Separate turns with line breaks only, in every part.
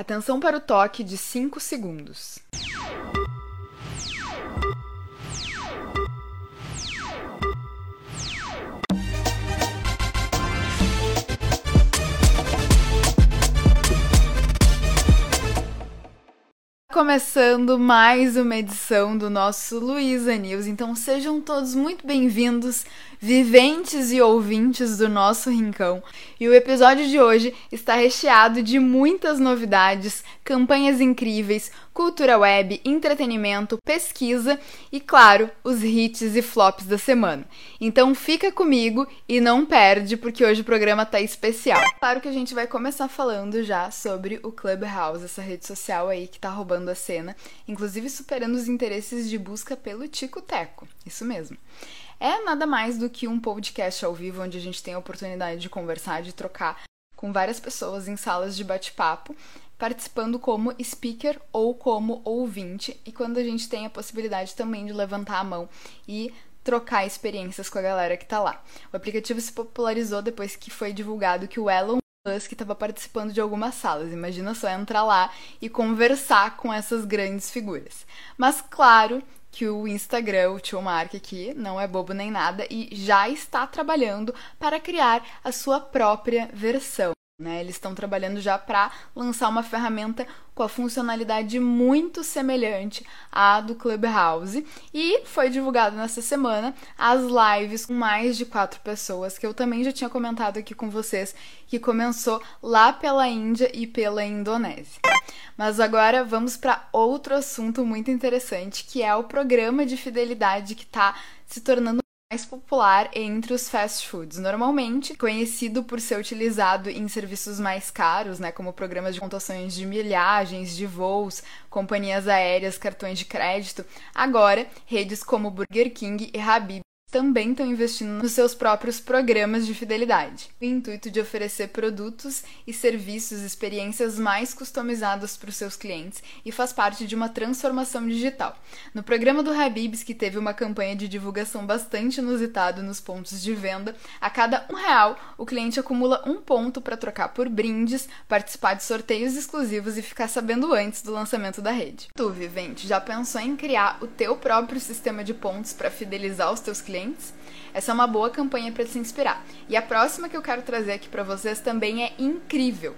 Atenção para o toque de 5 segundos. Começando mais uma edição do nosso Luiza News, então sejam todos muito bem-vindos viventes e ouvintes do nosso rincão. E o episódio de hoje está recheado de muitas novidades, campanhas incríveis, cultura web, entretenimento, pesquisa e, claro, os hits e flops da semana. Então fica comigo e não perde, porque hoje o programa tá especial. Claro que a gente vai começar falando já sobre o Clubhouse, essa rede social aí que tá roubando a cena, inclusive superando os interesses de busca pelo Tico Teco. Isso mesmo é nada mais do que um podcast ao vivo onde a gente tem a oportunidade de conversar, de trocar com várias pessoas em salas de bate-papo, participando como speaker ou como ouvinte, e quando a gente tem a possibilidade também de levantar a mão e trocar experiências com a galera que tá lá. O aplicativo se popularizou depois que foi divulgado que o Elon Musk estava participando de algumas salas. Imagina só entrar lá e conversar com essas grandes figuras. Mas claro que o Instagram, o tio Mark aqui, não é bobo nem nada e já está trabalhando para criar a sua própria versão. Né? Eles estão trabalhando já para lançar uma ferramenta com a funcionalidade muito semelhante à do Clubhouse. E foi divulgado nessa semana as lives com mais de quatro pessoas, que eu também já tinha comentado aqui com vocês, que começou lá pela Índia e pela Indonésia. Mas agora vamos para outro assunto muito interessante, que é o programa de fidelidade que está se tornando mais popular entre os fast foods, normalmente conhecido por ser utilizado em serviços mais caros, né, como programas de pontuações de milhagens, de voos, companhias aéreas, cartões de crédito. Agora, redes como Burger King e Habib também estão investindo nos seus próprios programas de fidelidade, o intuito de oferecer produtos e serviços, experiências mais customizadas para os seus clientes e faz parte de uma transformação digital. No programa do Habibs, que teve uma campanha de divulgação bastante inusitada nos pontos de venda, a cada um real o cliente acumula um ponto para trocar por brindes, participar de sorteios exclusivos e ficar sabendo antes do lançamento da rede. Tu, vivente, já pensou em criar o teu próprio sistema de pontos para fidelizar os teus clientes? Essa é uma boa campanha para se inspirar. E a próxima que eu quero trazer aqui para vocês também é incrível.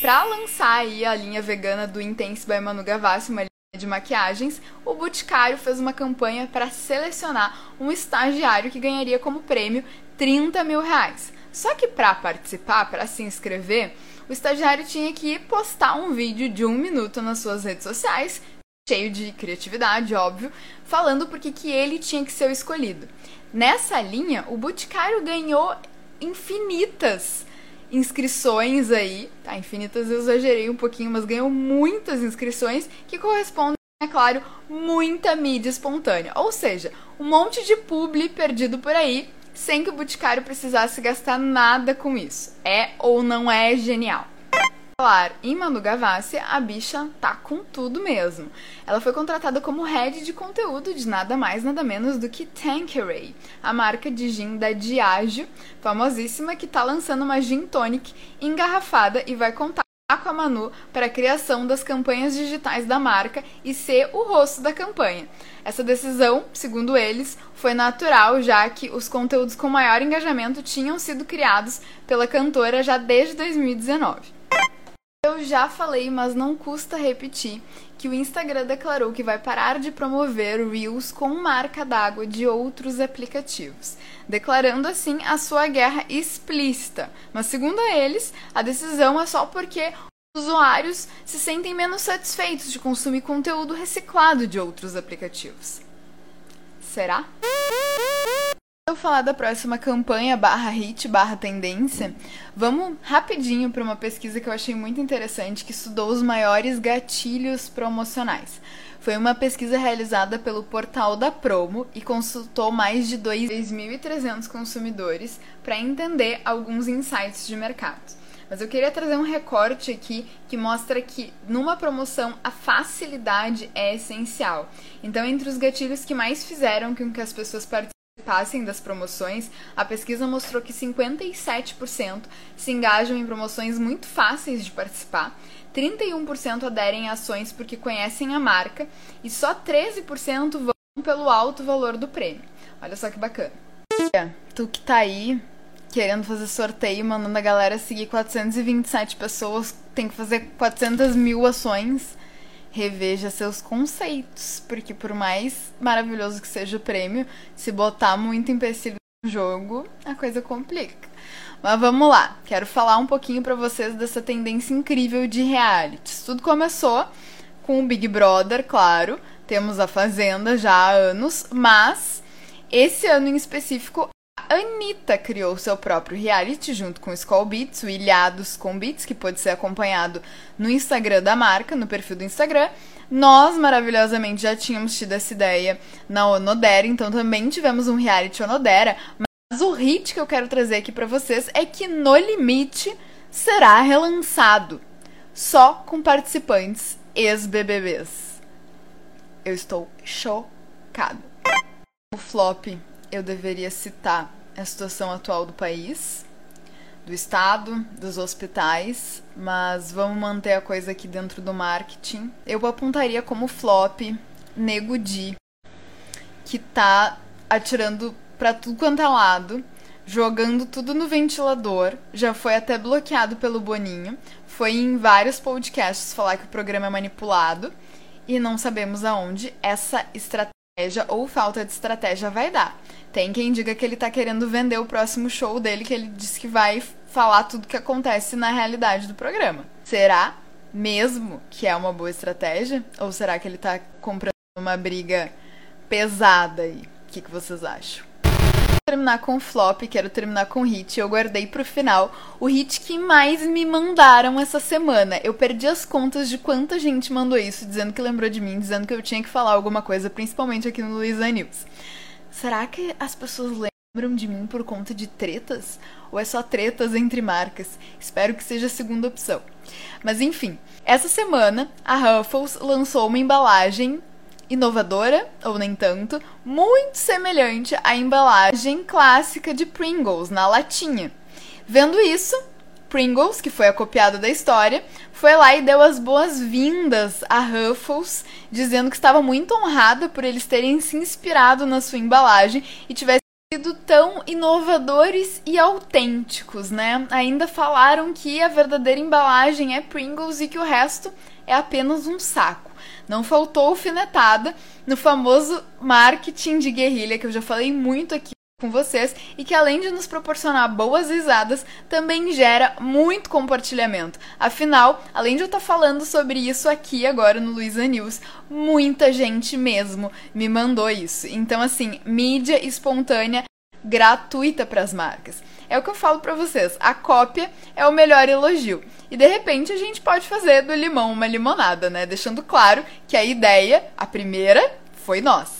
Para lançar aí a linha vegana do Intense by Manu Gavassi, uma linha de maquiagens, o Boticário fez uma campanha para selecionar um estagiário que ganharia como prêmio 30 mil reais. Só que para participar, para se inscrever, o estagiário tinha que postar um vídeo de um minuto nas suas redes sociais, cheio de criatividade, óbvio, falando porque que ele tinha que ser o escolhido. Nessa linha, o Boticário ganhou infinitas inscrições aí, tá? Infinitas eu exagerei um pouquinho, mas ganhou muitas inscrições que correspondem, é claro, muita mídia espontânea. Ou seja, um monte de publi perdido por aí, sem que o Boticário precisasse gastar nada com isso. É ou não é genial? Falar em Manu Gavassi, a bicha tá com tudo mesmo. Ela foi contratada como head de conteúdo de nada mais nada menos do que Tanqueray, a marca de gin da Diageo, famosíssima, que tá lançando uma gin tonic engarrafada e vai contar com a Manu para a criação das campanhas digitais da marca e ser o rosto da campanha. Essa decisão, segundo eles, foi natural, já que os conteúdos com maior engajamento tinham sido criados pela cantora já desde 2019. Eu já falei, mas não custa repetir, que o Instagram declarou que vai parar de promover Reels com marca d'água de outros aplicativos, declarando assim a sua guerra explícita. Mas segundo eles, a decisão é só porque os usuários se sentem menos satisfeitos de consumir conteúdo reciclado de outros aplicativos. Será? Eu falar da próxima campanha barra hit barra tendência, vamos rapidinho para uma pesquisa que eu achei muito interessante que estudou os maiores gatilhos promocionais. Foi uma pesquisa realizada pelo portal da Promo e consultou mais de 2.300 consumidores para entender alguns insights de mercado. Mas eu queria trazer um recorte aqui que mostra que numa promoção a facilidade é essencial. Então, entre os gatilhos que mais fizeram com que as pessoas participassem participassem das promoções, a pesquisa mostrou que 57% se engajam em promoções muito fáceis de participar, 31% aderem a ações porque conhecem a marca e só 13% vão pelo alto valor do prêmio. Olha só que bacana. Tu que tá aí querendo fazer sorteio, mandando a galera seguir 427 pessoas, tem que fazer 400 mil ações. Reveja seus conceitos, porque por mais maravilhoso que seja o prêmio, se botar muito empecilho no jogo, a coisa complica. Mas vamos lá, quero falar um pouquinho para vocês dessa tendência incrível de realities. Tudo começou com o Big Brother, claro, temos a Fazenda já há anos, mas esse ano em específico Anitta criou seu próprio reality junto com Skull Beats, o Ilhados com Beats, que pode ser acompanhado no Instagram da marca, no perfil do Instagram. Nós, maravilhosamente, já tínhamos tido essa ideia na Onodera, então também tivemos um reality Onodera, mas o hit que eu quero trazer aqui para vocês é que No Limite será relançado, só com participantes ex-BBBs. Eu estou chocada. O flop, eu deveria citar a situação atual do país, do estado, dos hospitais, mas vamos manter a coisa aqui dentro do marketing. Eu apontaria como flop Nego Di, que tá atirando para tudo quanto é lado, jogando tudo no ventilador, já foi até bloqueado pelo Boninho, foi em vários podcasts falar que o programa é manipulado e não sabemos aonde essa estratégia ou falta de estratégia vai dar. Tem quem diga que ele tá querendo vender o próximo show dele, que ele disse que vai falar tudo que acontece na realidade do programa. Será mesmo que é uma boa estratégia? Ou será que ele tá comprando uma briga pesada aí? O que, que vocês acham? terminar com flop, quero terminar com hit. Eu guardei pro final o hit que mais me mandaram essa semana. Eu perdi as contas de quanta gente mandou isso, dizendo que lembrou de mim, dizendo que eu tinha que falar alguma coisa, principalmente aqui no Luiza News. Será que as pessoas lembram de mim por conta de tretas? Ou é só tretas entre marcas? Espero que seja a segunda opção. Mas enfim, essa semana a Ruffles lançou uma embalagem inovadora, ou nem tanto, muito semelhante à embalagem clássica de Pringles, na latinha. Vendo isso, Pringles, que foi a copiada da história, foi lá e deu as boas-vindas a Ruffles, dizendo que estava muito honrada por eles terem se inspirado na sua embalagem e tivessem sido tão inovadores e autênticos, né? Ainda falaram que a verdadeira embalagem é Pringles e que o resto é apenas um saco. Não faltou alfinetada no famoso marketing de guerrilha que eu já falei muito aqui com vocês e que além de nos proporcionar boas risadas, também gera muito compartilhamento. Afinal, além de eu estar falando sobre isso aqui agora no Luiza News, muita gente mesmo me mandou isso. Então assim, mídia espontânea gratuita para as marcas. É o que eu falo para vocês, a cópia é o melhor elogio. E de repente a gente pode fazer do limão uma limonada, né? Deixando claro que a ideia, a primeira, foi nossa.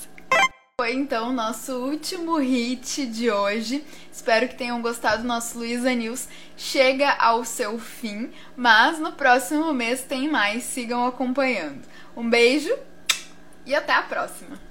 Foi então nosso último hit de hoje. Espero que tenham gostado do nosso Luiza News. Chega ao seu fim, mas no próximo mês tem mais. Sigam acompanhando. Um beijo e até a próxima!